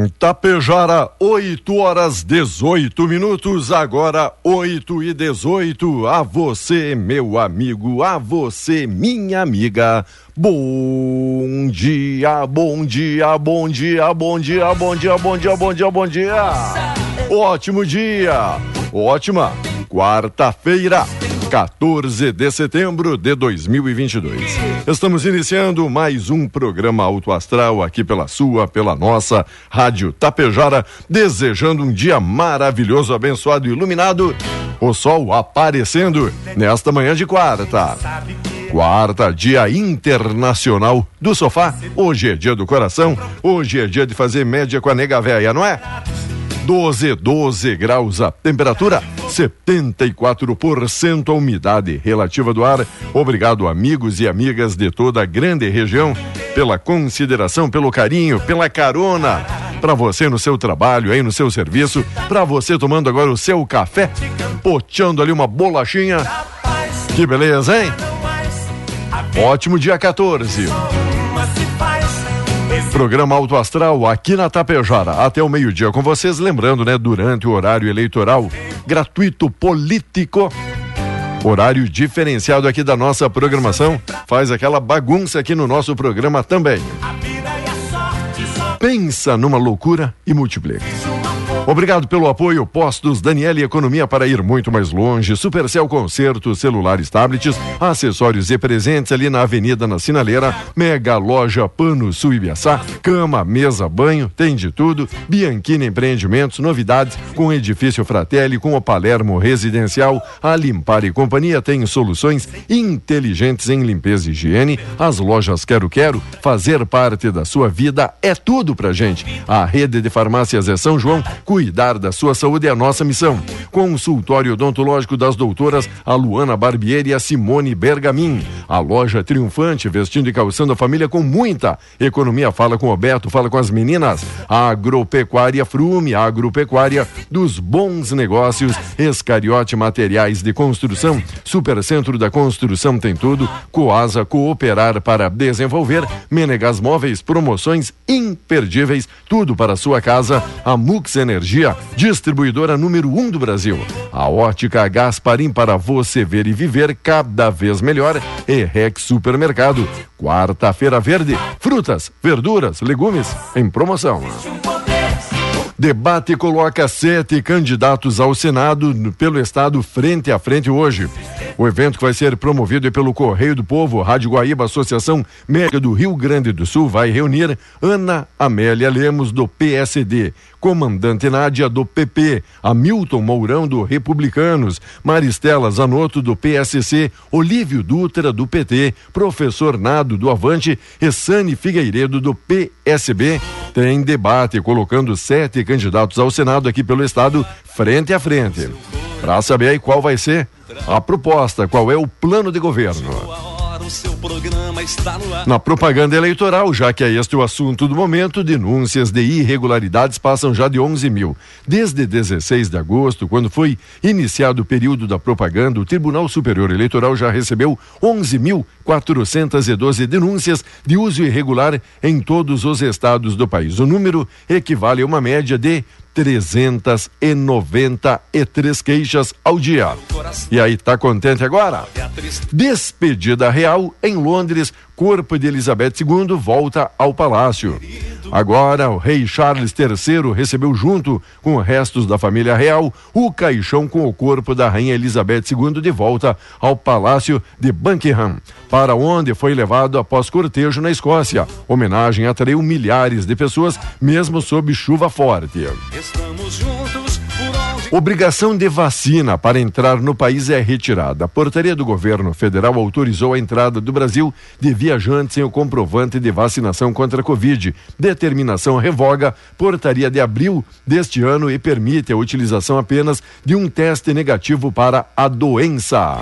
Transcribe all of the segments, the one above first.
Em Tapejara, 8 horas 18 minutos, agora 8 e 18. A você, meu amigo, a você, minha amiga. Bom dia, bom dia, bom dia, bom dia, bom dia, bom dia, bom dia, bom dia. Ótimo dia, ótima quarta-feira. 14 de setembro de 2022. Estamos iniciando mais um programa Auto Astral aqui pela sua, pela nossa Rádio Tapejara, desejando um dia maravilhoso, abençoado e iluminado. O sol aparecendo nesta manhã de quarta. Quarta, dia internacional do sofá. Hoje é dia do coração. Hoje é dia de fazer média com a nega véia, não é? 12, 12 graus a temperatura, 74% a umidade relativa do ar. Obrigado, amigos e amigas de toda a grande região, pela consideração, pelo carinho, pela carona. Para você no seu trabalho, aí no seu serviço, para você tomando agora o seu café, poteando ali uma bolachinha. Que beleza, hein? Ótimo dia 14. Programa Alto Astral aqui na Tapejara, até o meio-dia com vocês, lembrando, né, durante o horário eleitoral gratuito político. Horário diferenciado aqui da nossa programação, faz aquela bagunça aqui no nosso programa também. Pensa numa loucura e multiplica. Obrigado pelo apoio. Postos Daniel e Economia para ir muito mais longe. Supercel Concerto, celulares, tablets, acessórios e presentes ali na Avenida na Sinaleira. Mega Loja Pano Suibiaçá. Cama, mesa, banho, tem de tudo. Bianchini Empreendimentos, novidades com edifício Fratelli, com o Palermo Residencial. A Limpar e Companhia tem soluções inteligentes em limpeza e higiene. As lojas Quero Quero, fazer parte da sua vida é tudo pra gente. A rede de farmácias é São João Cuidar da sua saúde é a nossa missão. Consultório odontológico das doutoras a Luana Barbieri e a Simone Bergamin. A loja triunfante, vestindo e calçando a família com muita economia. Fala com o Roberto, fala com as meninas. Agropecuária Frume, agropecuária dos bons negócios. Escariote Materiais de Construção. Supercentro da Construção tem tudo. Coasa Cooperar para desenvolver. Menegas Móveis, promoções imperdíveis. Tudo para a sua casa. A Mux Energia Energia, distribuidora número um do Brasil. A ótica Gasparim para você ver e viver cada vez melhor. E Rex Supermercado. Quarta-feira verde, frutas, verduras, legumes em promoção. Debate coloca sete candidatos ao Senado pelo Estado frente a frente hoje. O evento que vai ser promovido pelo Correio do Povo, Rádio Guaíba, Associação Médica do Rio Grande do Sul, vai reunir Ana Amélia Lemos, do PSD, Comandante Nádia, do PP, Hamilton Mourão, do Republicanos, Maristela Zanotto, do PSC, Olívio Dutra, do PT, Professor Nado, do Avante e Sani Figueiredo, do PSB. Tem debate colocando sete candidatos ao Senado aqui pelo Estado, frente a frente. Para saber aí qual vai ser a proposta, qual é o plano de governo. Na propaganda eleitoral, já que é este o assunto do momento, denúncias de irregularidades passam já de 11 mil. Desde 16 de agosto, quando foi iniciado o período da propaganda, o Tribunal Superior Eleitoral já recebeu 11.412 denúncias de uso irregular em todos os estados do país. O número equivale a uma média de 393 queixas ao dia. E aí, tá contente agora? Despedida real em Londres, corpo de Elizabeth II volta ao palácio. Agora, o rei Charles III recebeu junto com restos da família real o caixão com o corpo da rainha Elizabeth II de volta ao palácio de Buckingham, para onde foi levado após cortejo na Escócia. Homenagem atraiu milhares de pessoas, mesmo sob chuva forte. Estamos juntos Obrigação de vacina para entrar no país é retirada. A portaria do governo federal autorizou a entrada do Brasil de viajantes sem o comprovante de vacinação contra a Covid. Determinação revoga portaria de abril deste ano e permite a utilização apenas de um teste negativo para a doença.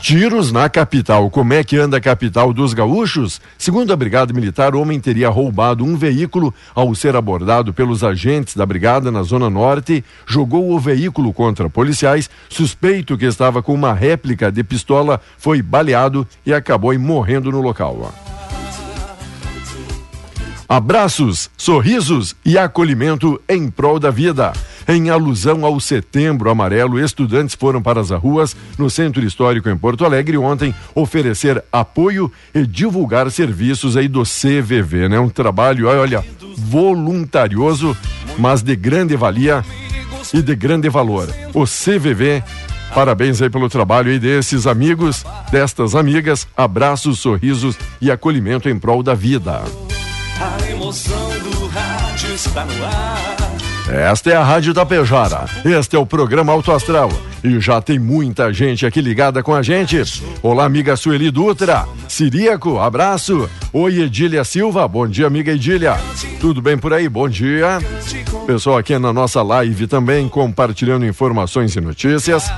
Tiros na capital. Como é que anda a capital dos gaúchos? Segundo a Brigada Militar, o homem teria roubado um veículo ao ser abordado pelos agentes da Brigada na Zona Norte, jogou o veículo contra policiais, suspeito que estava com uma réplica de pistola, foi baleado e acabou morrendo no local. Abraços, sorrisos e acolhimento em prol da vida. Em alusão ao Setembro Amarelo, estudantes foram para as ruas no Centro Histórico em Porto Alegre ontem oferecer apoio e divulgar serviços aí do CVV, né? Um trabalho, olha, voluntarioso, mas de grande valia e de grande valor. O CVV Parabéns aí pelo trabalho aí desses amigos, destas amigas, abraços, sorrisos e acolhimento em prol da vida. A emoção do rádio está no ar. Esta é a Rádio Tapejara. Este é o programa Alto Astral. E já tem muita gente aqui ligada com a gente. Olá, amiga Sueli Dutra. Siríaco, abraço. Oi, Edília Silva. Bom dia, amiga Edília. Tudo bem por aí? Bom dia. Pessoal aqui na nossa live também compartilhando informações e notícias.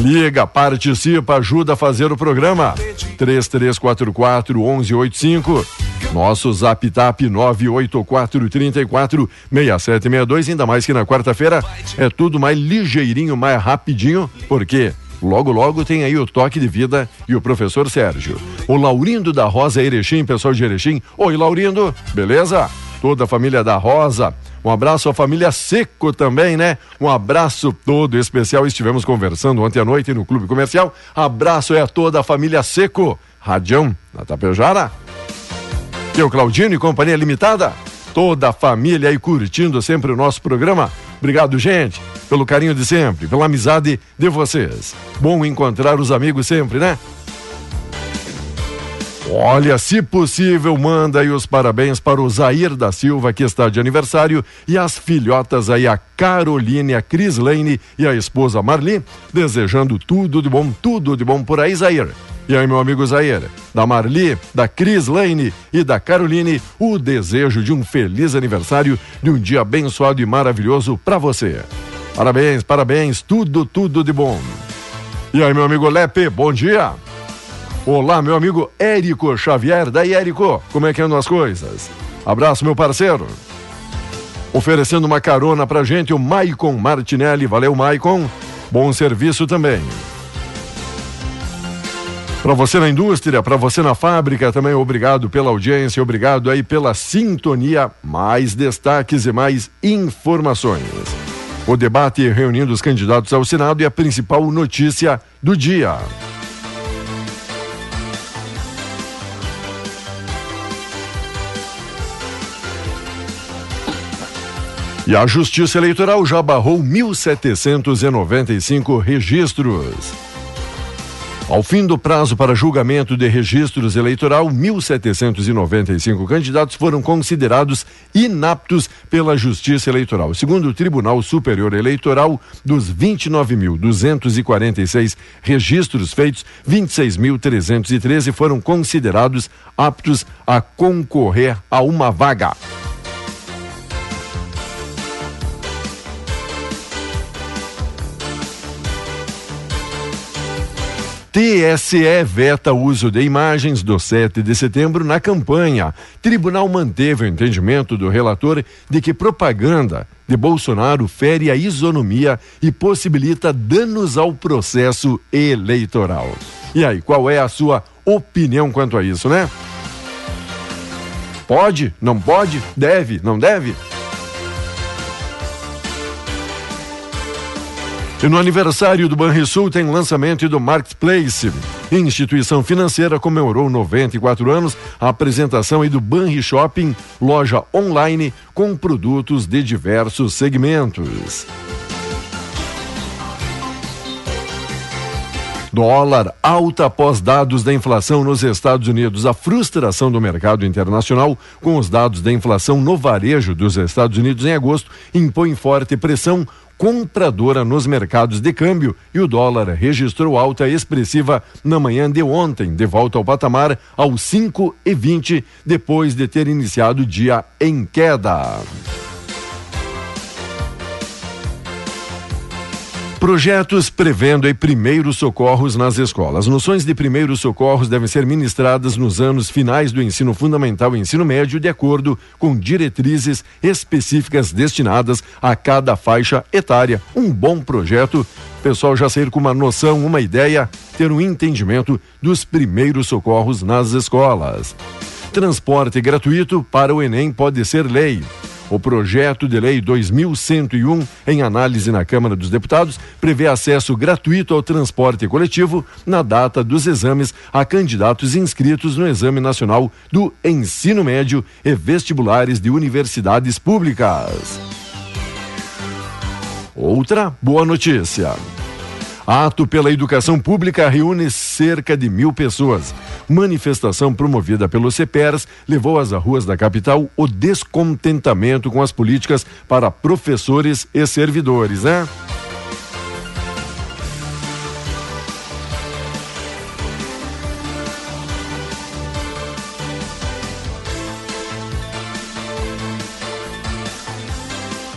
Liga, participa, ajuda a fazer o programa. 3344 1185. Nosso zap tap 984 34 6762. Ainda mais que na quarta-feira é tudo mais ligeirinho, mais rapidinho, porque logo logo tem aí o toque de vida e o professor Sérgio. O Laurindo da Rosa Erechim, pessoal de Erechim. Oi, Laurindo, beleza? Toda a família da Rosa. Um abraço à família Seco também, né? Um abraço todo especial. Estivemos conversando ontem à noite no Clube Comercial. Abraço é a toda a família Seco. Radião na Tapejara. E o Claudino e Companhia Limitada. Toda a família aí curtindo sempre o nosso programa. Obrigado, gente, pelo carinho de sempre, pela amizade de vocês. Bom encontrar os amigos sempre, né? Olha, se possível, manda aí os parabéns para o Zair da Silva, que está de aniversário, e as filhotas aí, a Caroline, a Crislane e a esposa Marli, desejando tudo de bom, tudo de bom por aí, Zair. E aí, meu amigo Zair, da Marli, da Crislane e da Caroline, o desejo de um feliz aniversário, de um dia abençoado e maravilhoso para você. Parabéns, parabéns, tudo, tudo de bom. E aí, meu amigo Lepe, bom dia. Olá, meu amigo Érico Xavier. Daí, Érico, como é que andam as coisas? Abraço, meu parceiro. Oferecendo uma carona pra gente, o Maicon Martinelli. Valeu, Maicon. Bom serviço também. Para você na indústria, para você na fábrica, também obrigado pela audiência, obrigado aí pela sintonia. Mais destaques e mais informações. O debate reunindo os candidatos ao Senado é a principal notícia do dia. E a Justiça Eleitoral já barrou 1.795 registros. Ao fim do prazo para julgamento de registros eleitoral, 1.795 candidatos foram considerados inaptos pela Justiça Eleitoral. Segundo o Tribunal Superior Eleitoral, dos 29.246 registros feitos, 26.313 foram considerados aptos a concorrer a uma vaga. TSE veta uso de imagens do 7 de setembro na campanha. Tribunal manteve o entendimento do relator de que propaganda de Bolsonaro fere a isonomia e possibilita danos ao processo eleitoral. E aí, qual é a sua opinião quanto a isso, né? Pode? Não pode? Deve? Não deve? E no aniversário do Banrisul tem lançamento do Marketplace. Instituição financeira comemorou 94 anos a apresentação aí do Banri Shopping, loja online com produtos de diversos segmentos. Dólar alta após dados da inflação nos Estados Unidos. A frustração do mercado internacional com os dados da inflação no varejo dos Estados Unidos em agosto impõe forte pressão compradora nos mercados de câmbio e o dólar registrou alta expressiva na manhã de ontem, de volta ao patamar aos 5,20 depois de ter iniciado o dia em queda. Projetos prevendo primeiros socorros nas escolas. Noções de primeiros socorros devem ser ministradas nos anos finais do ensino fundamental e ensino médio, de acordo com diretrizes específicas destinadas a cada faixa etária. Um bom projeto. Pessoal já sair com uma noção, uma ideia, ter um entendimento dos primeiros socorros nas escolas. Transporte gratuito para o Enem pode ser lei. O projeto de lei 2101, em análise na Câmara dos Deputados, prevê acesso gratuito ao transporte coletivo na data dos exames a candidatos inscritos no Exame Nacional do Ensino Médio e vestibulares de universidades públicas. Outra boa notícia. Ato pela educação pública reúne cerca de mil pessoas. Manifestação promovida pelo CEPERS levou às ruas da capital o descontentamento com as políticas para professores e servidores, né?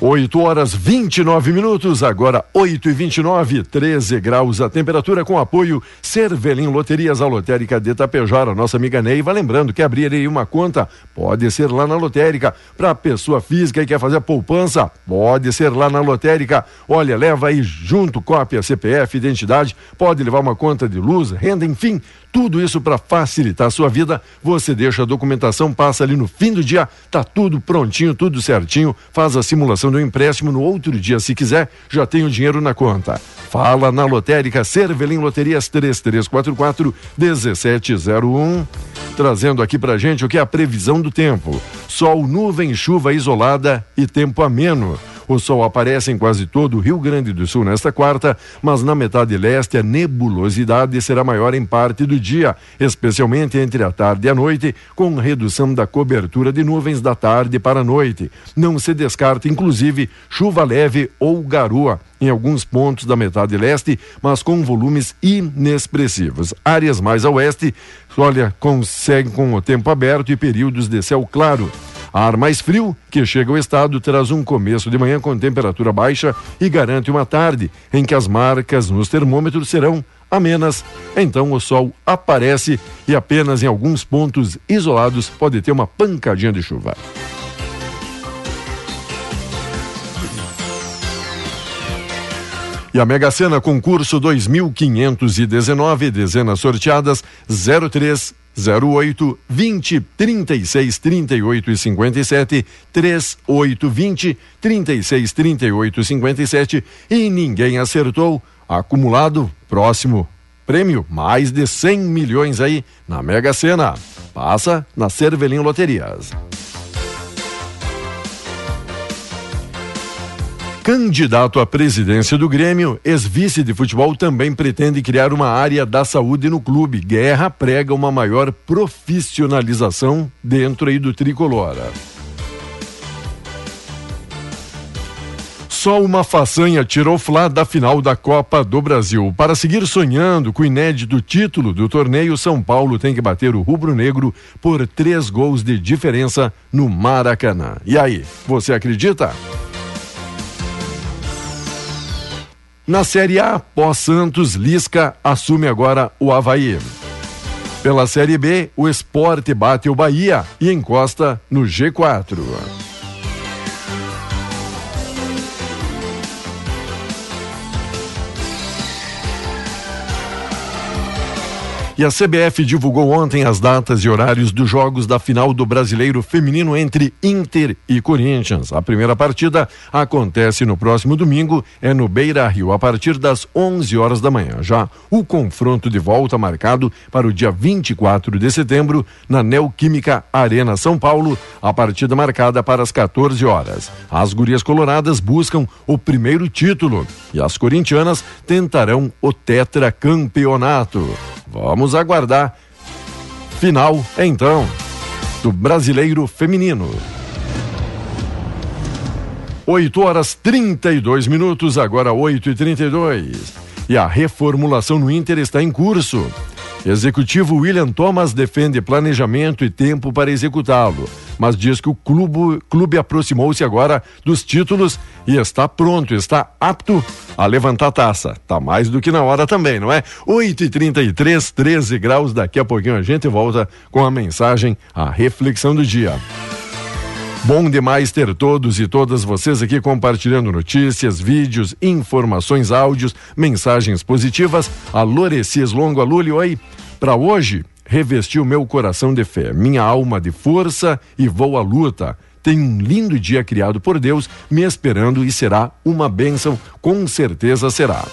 8 horas 29 minutos, agora 8 e 29 13 graus a temperatura com apoio Cervelim Loterias, a lotérica de Tapejara. Nossa amiga Neiva, lembrando que abrir aí uma conta pode ser lá na lotérica. Para pessoa física e quer fazer poupança, pode ser lá na lotérica. Olha, leva aí junto cópia, CPF, identidade, pode levar uma conta de luz, renda, enfim, tudo isso para facilitar a sua vida. Você deixa a documentação, passa ali no fim do dia, tá tudo prontinho, tudo certinho, faz a simulação do empréstimo no outro dia, se quiser, já tem o dinheiro na conta. Fala na lotérica Cervelim Loterias 3344 1701, trazendo aqui pra gente o que é a previsão do tempo. Sol, nuvem, chuva isolada e tempo ameno. O sol aparece em quase todo o Rio Grande do Sul nesta quarta, mas na metade leste a nebulosidade será maior em parte do dia, especialmente entre a tarde e a noite, com redução da cobertura de nuvens da tarde para a noite. Não se descarta, inclusive, chuva leve ou garoa em alguns pontos da metade leste, mas com volumes inexpressivos. Áreas mais a oeste, olha, conseguem com o tempo aberto e períodos de céu claro. Ar mais frio, que chega ao estado, traz um começo de manhã com temperatura baixa e garante uma tarde em que as marcas nos termômetros serão amenas. Então o sol aparece e apenas em alguns pontos isolados pode ter uma pancadinha de chuva. E a Mega Sena concurso 2519, dezenas sorteadas 03 08 20 36 38 e 57 38 20 36 38 e 57 e ninguém acertou. Acumulado, próximo prêmio, mais de 100 milhões aí na Mega Sena. Passa na Cervelim Loterias. Candidato à presidência do Grêmio, ex-vice de futebol também pretende criar uma área da saúde no clube. Guerra prega uma maior profissionalização dentro aí do tricolor. Só uma façanha tirou Flá da final da Copa do Brasil. Para seguir sonhando com o inédito título do torneio, São Paulo tem que bater o rubro-negro por três gols de diferença no Maracanã. E aí, você acredita? Na Série A, pós Santos, Lisca assume agora o Havaí. Pela Série B, o esporte bate o Bahia e encosta no G4. E a CBF divulgou ontem as datas e horários dos jogos da final do Brasileiro Feminino entre Inter e Corinthians. A primeira partida acontece no próximo domingo, é no Beira Rio, a partir das 11 horas da manhã. Já o confronto de volta marcado para o dia 24 de setembro na Neoquímica Arena São Paulo, a partida marcada para as 14 horas. As gurias coloradas buscam o primeiro título e as corintianas tentarão o tetracampeonato. Vamos aguardar. Final, então, do Brasileiro Feminino. 8 horas 32 minutos, agora 8 e 32 E a reformulação no Inter está em curso. Executivo William Thomas defende planejamento e tempo para executá-lo, mas diz que o clube, clube aproximou-se agora dos títulos e está pronto, está apto a levantar a taça. Tá mais do que na hora também, não é? 8 e 33 13 graus. Daqui a pouquinho a gente volta com a mensagem, a reflexão do dia. Bom demais ter todos e todas vocês aqui compartilhando notícias, vídeos, informações, áudios, mensagens positivas. A Lorecias Longo Aluli, oi. Para hoje, revesti o meu coração de fé, minha alma de força e vou à luta. Tem um lindo dia criado por Deus me esperando e será uma bênção, com certeza será.